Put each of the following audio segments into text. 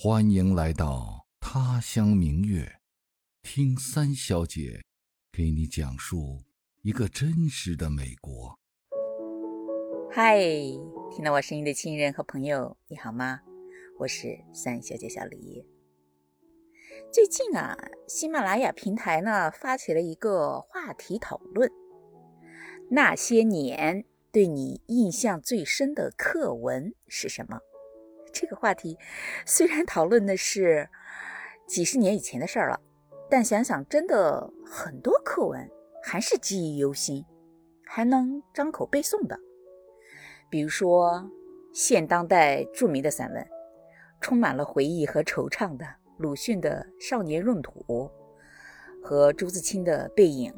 欢迎来到他乡明月，听三小姐给你讲述一个真实的美国。嗨，听到我声音的亲人和朋友，你好吗？我是三小姐小李。最近啊，喜马拉雅平台呢发起了一个话题讨论：那些年对你印象最深的课文是什么？这个话题虽然讨论的是几十年以前的事儿了，但想想真的很多课文还是记忆犹新，还能张口背诵的。比如说现当代著名的散文，充满了回忆和惆怅的鲁迅的《少年闰土》和朱自清的《背影》，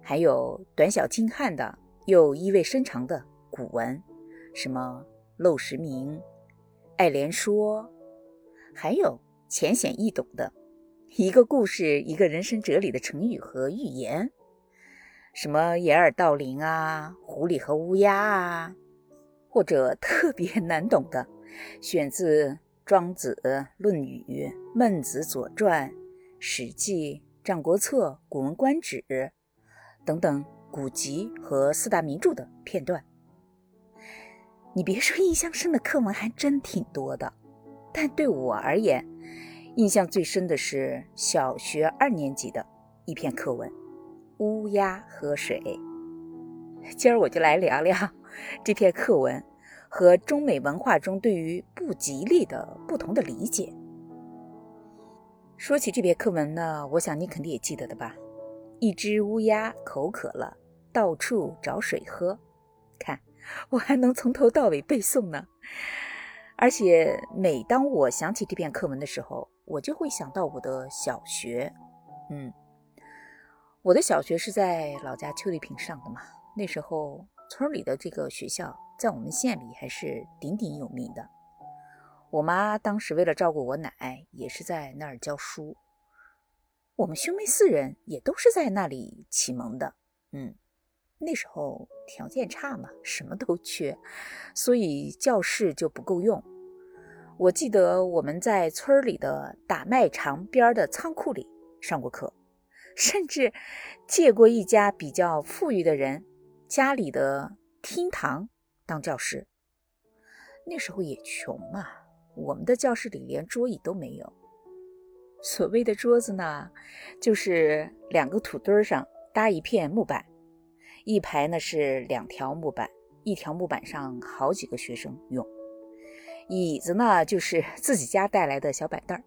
还有短小精悍的又意味深长的古文，什么《陋室铭》。爱莲说，还有浅显易懂的一个故事、一个人生哲理的成语和寓言，什么掩耳盗铃啊、狐狸和乌鸦啊，或者特别难懂的，选自《庄子》《论语》《孟子》《左传》《史记》《战国策》《古文观止》等等古籍和四大名著的片段。你别说，印象深的课文还真挺多的。但对我而言，印象最深的是小学二年级的一篇课文《乌鸦喝水》。今儿我就来聊聊 这篇课文和中美文化中对于不吉利的不同的理解。说起这篇课文呢，我想你肯定也记得的吧？一只乌鸦口渴了，到处找水喝。我还能从头到尾背诵呢，而且每当我想起这篇课文的时候，我就会想到我的小学。嗯，我的小学是在老家邱丽萍上的嘛，那时候村里的这个学校在我们县里还是鼎鼎有名的。我妈当时为了照顾我奶，也是在那儿教书。我们兄妹四人也都是在那里启蒙的。嗯。那时候条件差嘛，什么都缺，所以教室就不够用。我记得我们在村里的打麦场边的仓库里上过课，甚至借过一家比较富裕的人家里的厅堂当教室。那时候也穷嘛，我们的教室里连桌椅都没有。所谓的桌子呢，就是两个土堆上搭一片木板。一排呢是两条木板，一条木板上好几个学生用。椅子呢就是 自己家带来的小板凳儿。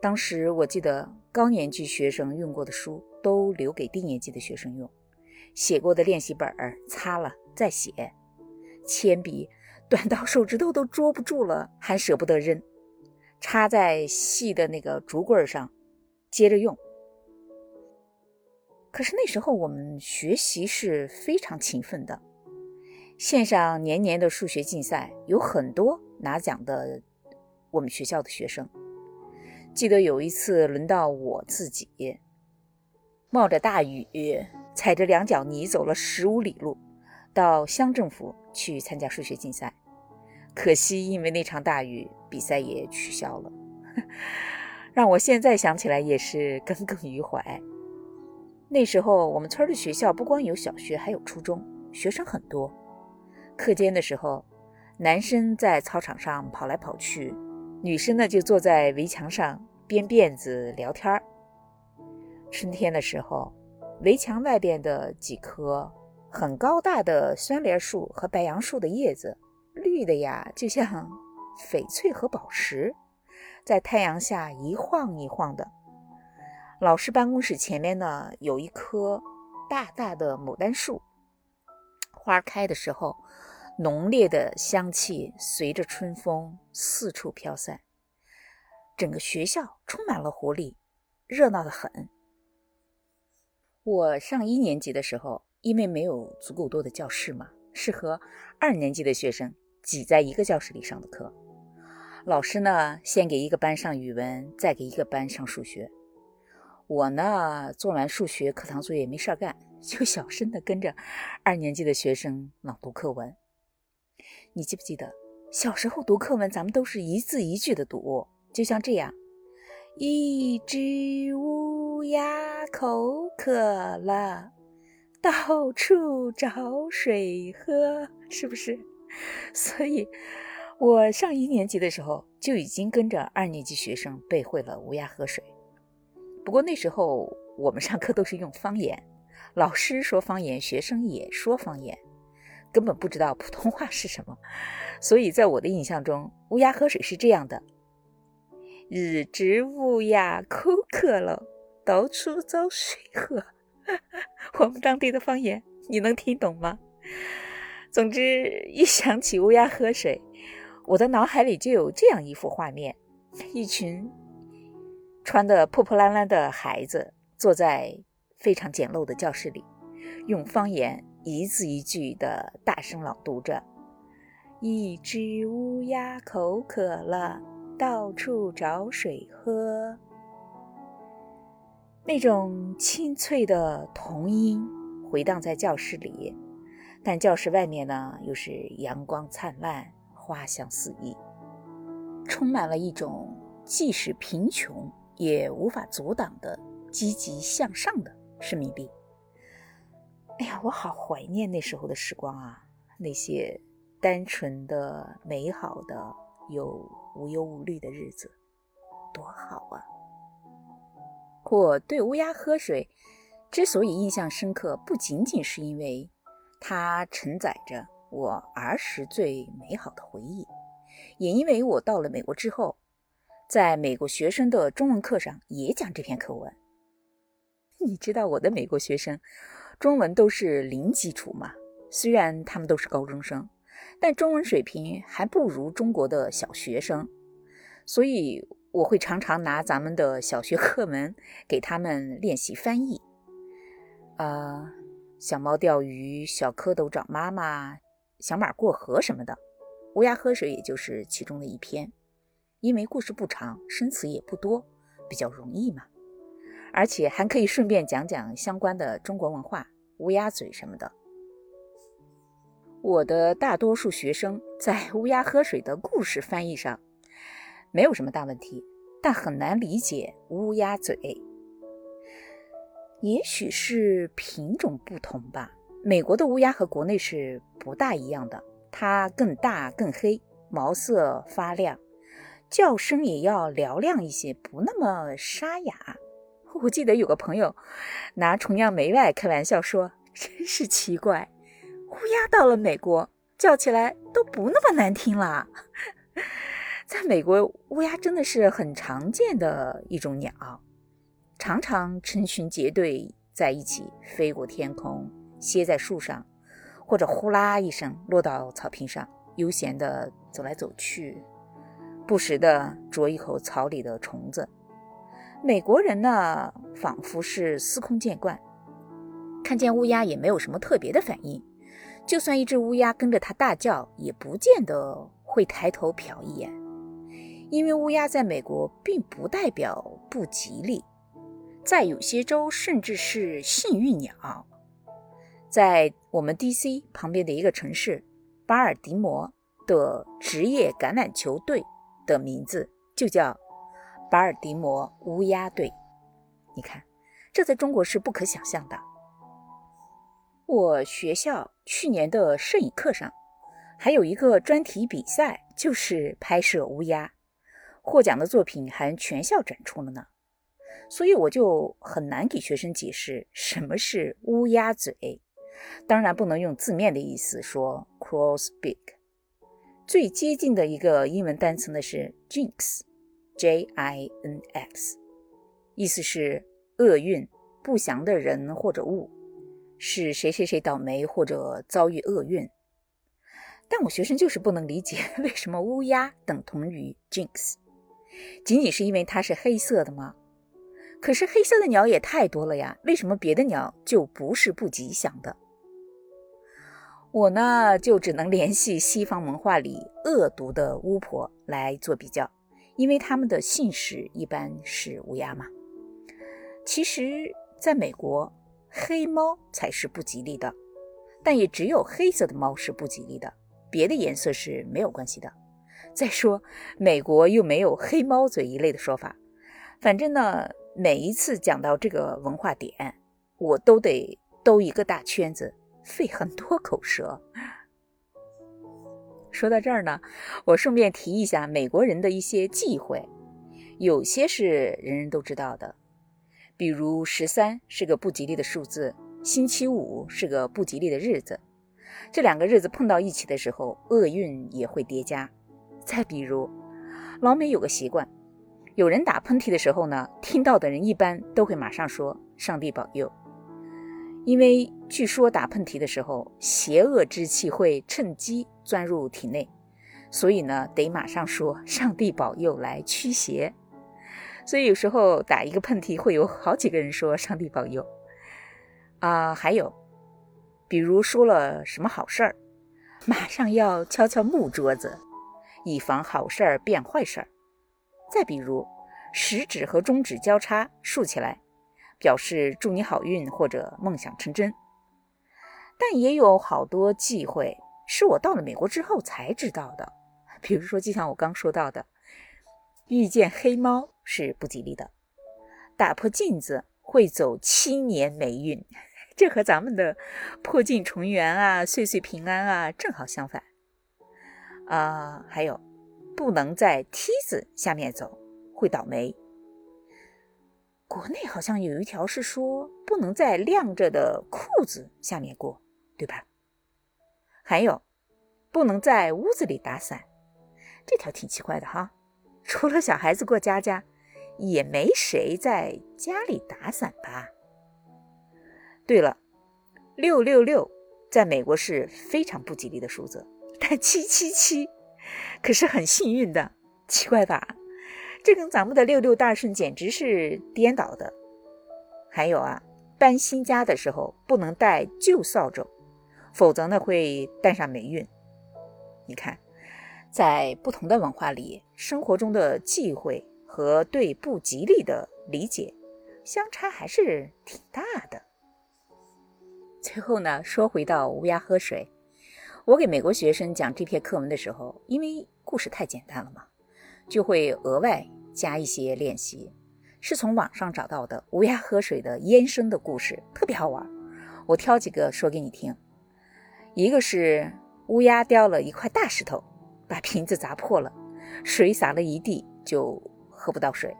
当时我记得高年级学生用过的书都留给低年级的学生用，写过的练习本儿擦了再写，铅笔短到手指头都捉不住了还舍不得扔，插在细的那个竹棍上接着用。可是那时候我们学习是非常勤奋的，线上年年的数学竞赛有很多拿奖的。我们学校的学生记得有一次轮到我自己，冒着大雨，踩着两脚泥走了十五里路，到乡政府去参加数学竞赛。可惜因为那场大雨，比赛也取消了，让我现在想起来也是耿耿于怀。那时候，我们村的学校不光有小学，还有初中，学生很多。课间的时候，男生在操场上跑来跑去，女生呢就坐在围墙上编辫子聊天儿。春天的时候，围墙外边的几棵很高大的酸梨树和白杨树的叶子，绿的呀，就像 翡翠和宝石，在太阳下一晃一晃的。老师办公室前面呢，有一棵大大的牡丹树，花开的时候，浓烈的香气随着春风四处飘散，整个学校充满了活力，热闹的很。我上一年级的时候，因为没有足够多的教室嘛，是和二年级的学生挤在一个教室里上的课。老师呢，先给一个班上语文，再给一个班上数学。我呢，做完数学课堂作业没事干，就小声的跟着二年级的学生朗读课文。你记不记得小时候读课文，咱们都是一字一句的读，就像这样：一只乌鸦口渴了，到处找水喝，是不是？所以，我上一年级的时候就已经跟着二年级学生背会了《乌鸦喝水》。不过那时候我们上课都是用方言，老师说方言，学生也说方言，根本不知道普通话是什么。所以在我的印象中，乌鸦喝水是这样的：一只乌鸦口渴了，到处找水喝。我们当地的方言，你能听懂吗？总之，一想起乌鸦喝水，我的脑海里就有这样一幅画面：一群。穿的破破烂烂的孩子坐在非常简陋的教室里，用方言一字一句的大声朗读着：“一只乌鸦口渴了，到处找水喝。”那种清脆的童音回荡在教室里，但教室外面呢，又是阳光灿烂，花香四溢，充满了一种即使贫穷。也无法阻挡的积极向上的生命力。哎呀，我好怀念那时候的时光啊！那些单纯的、美好的、又无忧无虑的日子，多好啊！我对乌鸦喝水之所以印象深刻，不仅仅是因为它承载着我儿时最美好的回忆，也因为我到了美国之后。在美国学生的中文课上也讲这篇课文。你知道我的美国学生中文都是零基础吗？虽然他们都是高中生，但中文水平还不如中国的小学生。所以我会常常拿咱们的小学课文给他们练习翻译。啊，小猫钓鱼，小蝌蚪找妈妈，小马过河什么的，乌鸦喝水也就是其中的一篇。因为故事不长，生词也不多，比较容易嘛，而且还可以顺便讲讲相关的中国文化、乌鸦嘴什么的。我的大多数学生在乌鸦喝水的故事翻译上没有什么大问题，但很难理解乌鸦嘴。也许是品种不同吧，美国的乌鸦和国内是不大一样的，它更大、更黑，毛色发亮。叫声也要嘹亮一些，不那么沙哑。我记得有个朋友拿崇洋媚外开玩笑说：“真是奇怪，乌鸦到了美国叫起来都不那么难听了。”在美国，乌鸦真的是很常见的一种鸟，常常成群结队在一起飞过天空，歇在树上，或者呼啦一声落到草坪上，悠闲地走来走去。不时地啄一口草里的虫子。美国人呢，仿佛是司空见惯，看见乌鸦也没有什么特别的反应。就算一只乌鸦跟着他大叫，也不见得会抬头瞟一眼，因为乌鸦在美国并不代表不吉利，在有些州甚至是幸运鸟。在我们 D.C. 旁边的一个城市巴尔的摩的职业橄榄球队。的名字就叫巴尔的摩乌鸦队。你看，这在中国是不可想象的。我学校去年的摄影课上还有一个专题比赛，就是拍摄乌鸦，获奖的作品还全校展出了呢。所以我就很难给学生解释什么是乌鸦嘴，当然不能用字面的意思说 cross beak。最接近的一个英文单词呢是 jinx，J-I-N-X，意思是厄运、不祥的人或者物，是谁谁谁倒霉或者遭遇厄运。但我学生就是不能理解为什么乌鸦等同于 jinx，仅仅是因为它是黑色的吗？可是黑色的鸟也太多了呀，为什么别的鸟就不是不吉祥的？我呢，就只能联系西方文化里恶毒的巫婆来做比较，因为他们的姓氏一般是乌鸦嘛。其实，在美国，黑猫才是不吉利的，但也只有黑色的猫是不吉利的，别的颜色是没有关系的。再说，美国又没有黑猫嘴一类的说法。反正呢，每一次讲到这个文化点，我都得兜一个大圈子，费很多口舌。说到这儿呢，我顺便提一下美国人的一些忌讳，有些是人人都知道的，比如十三是个不吉利的数字，星期五是个不吉利的日子，这两个日子碰到一起的时候，厄运也会叠加。再比如，老美有个习惯，有人打喷嚏的时候呢，听到的人一般都会马上说“上帝保佑”，因为据说打喷嚏的时候，邪恶之气会趁机钻入体内，所以呢，得马上说“上帝保佑”来驱邪。所以有时候打一个喷嚏，会有好几个人说“上帝保佑”。啊，还有，比如说了什么好事儿，马上要敲敲木桌子。以防好事儿变坏事儿。再比如，食指和中指交叉竖起来，表示祝你好运或者梦想成真。但也有好多忌讳是我到了美国之后才知道的，比如说，就像我刚说到的，遇见黑猫是不吉利的，打破镜子会走七年霉运，这和咱们的破镜重圆啊、岁岁平安啊正好相反。啊，还有，不能在梯子下面走，会倒霉。国内好像有一条是说，不能在晾着的裤子下面过，对吧？还有，不能在屋子里打伞，这条挺奇怪的哈。除了小孩子过家家，也没谁在家里打伞吧？对了，六六六在美国是非常不吉利的数字。但七七七可是很幸运的，奇怪吧？这跟咱们的六六大顺简直是颠倒的。还有啊，搬新家的时候不能带旧扫帚，否则呢会带上霉运。你看，在不同的文化里，生活中的忌讳和对不吉利的理解相差还是挺大的。最后呢，说回到乌鸦喝水。我给美国学生讲这篇课文的时候，因为故事太简单了嘛，就会额外加一些练习，是从网上找到的乌鸦喝水的烟生的故事，特别好玩。我挑几个说给你听。一个是乌鸦叼了一块大石头，把瓶子砸破了，水洒了一地，就喝不到水；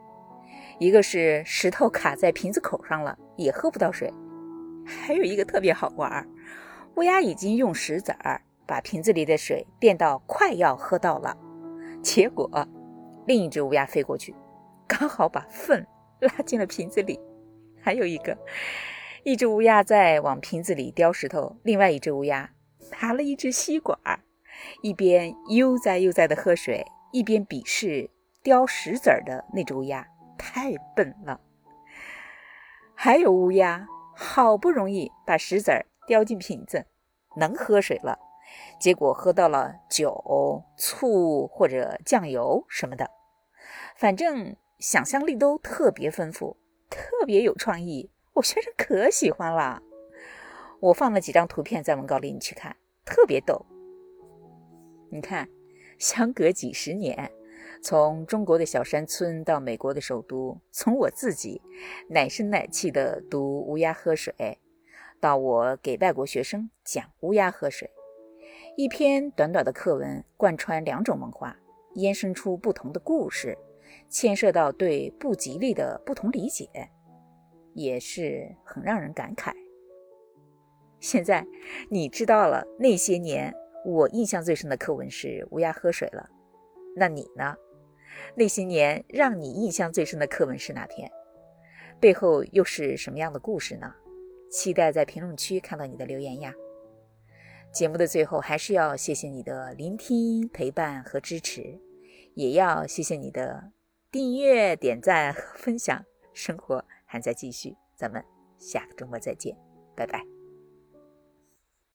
一个是石头卡在瓶子口上了，也喝不到水；还有一个特别好玩，乌鸦已经用石子儿。把瓶子里的水变到快要喝到了，结果另一只乌鸦飞过去，刚好把粪拉进了瓶子里。还有一个，一只乌鸦在往瓶子里叼石头，另外一只乌鸦拿了一只吸管儿，一边悠哉悠哉地喝水，一边鄙视叼石子儿的那只乌鸦太笨了。还有乌鸦好不容易把石子儿叼进瓶子，能喝水了。结果喝到了酒、醋或者酱油什么的，反正想象力都特别丰富，特别有创意。我学生可喜欢了。我放了几张图片在文稿里，你去看，特别逗。你看，相隔几十年，从中国的小山村到美国的首都，从我自己奶声奶气的读《乌鸦喝水》，到我给外国学生讲《乌鸦喝水》。一篇短短的课文，贯穿两种文化，延伸出不同的故事，牵涉到对不吉利的不同理解，也是很让人感慨。现在你知道了那些年我印象最深的课文是《乌鸦喝水》了，那你呢？那些年让你印象最深的课文是哪篇？背后又是什么样的故事呢？期待在评论区看到你的留言呀！节目的最后，还是要谢谢你的聆听、陪伴和支持，也要谢谢你的订阅、点赞和分享。生活还在继续，咱们下个周末再见，拜拜。